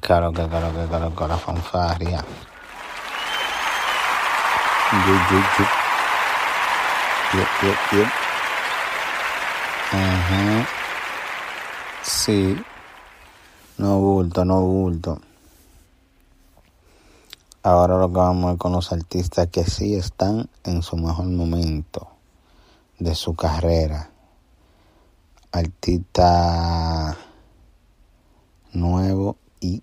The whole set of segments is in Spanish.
Claro que, claro que, claro que la fanfarria. Yup, yup, yup. Yup, yup, yup. Ajá. Sí. No bulto, no bulto. Ahora lo que vamos a ver con los artistas que sí están en su mejor momento de su carrera. Artista nuevo y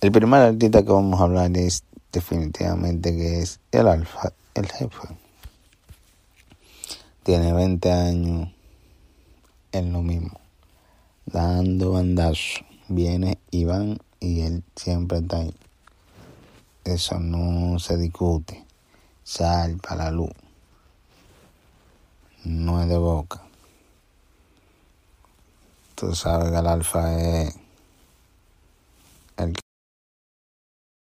El primer artista que vamos a hablar es definitivamente que es el alfa, el jefe. Tiene 20 años en lo mismo, dando bandazo. Viene Iván y él siempre está ahí. Eso no se discute. Sal para la luz. No es de boca. Tú sabes que el alfa es el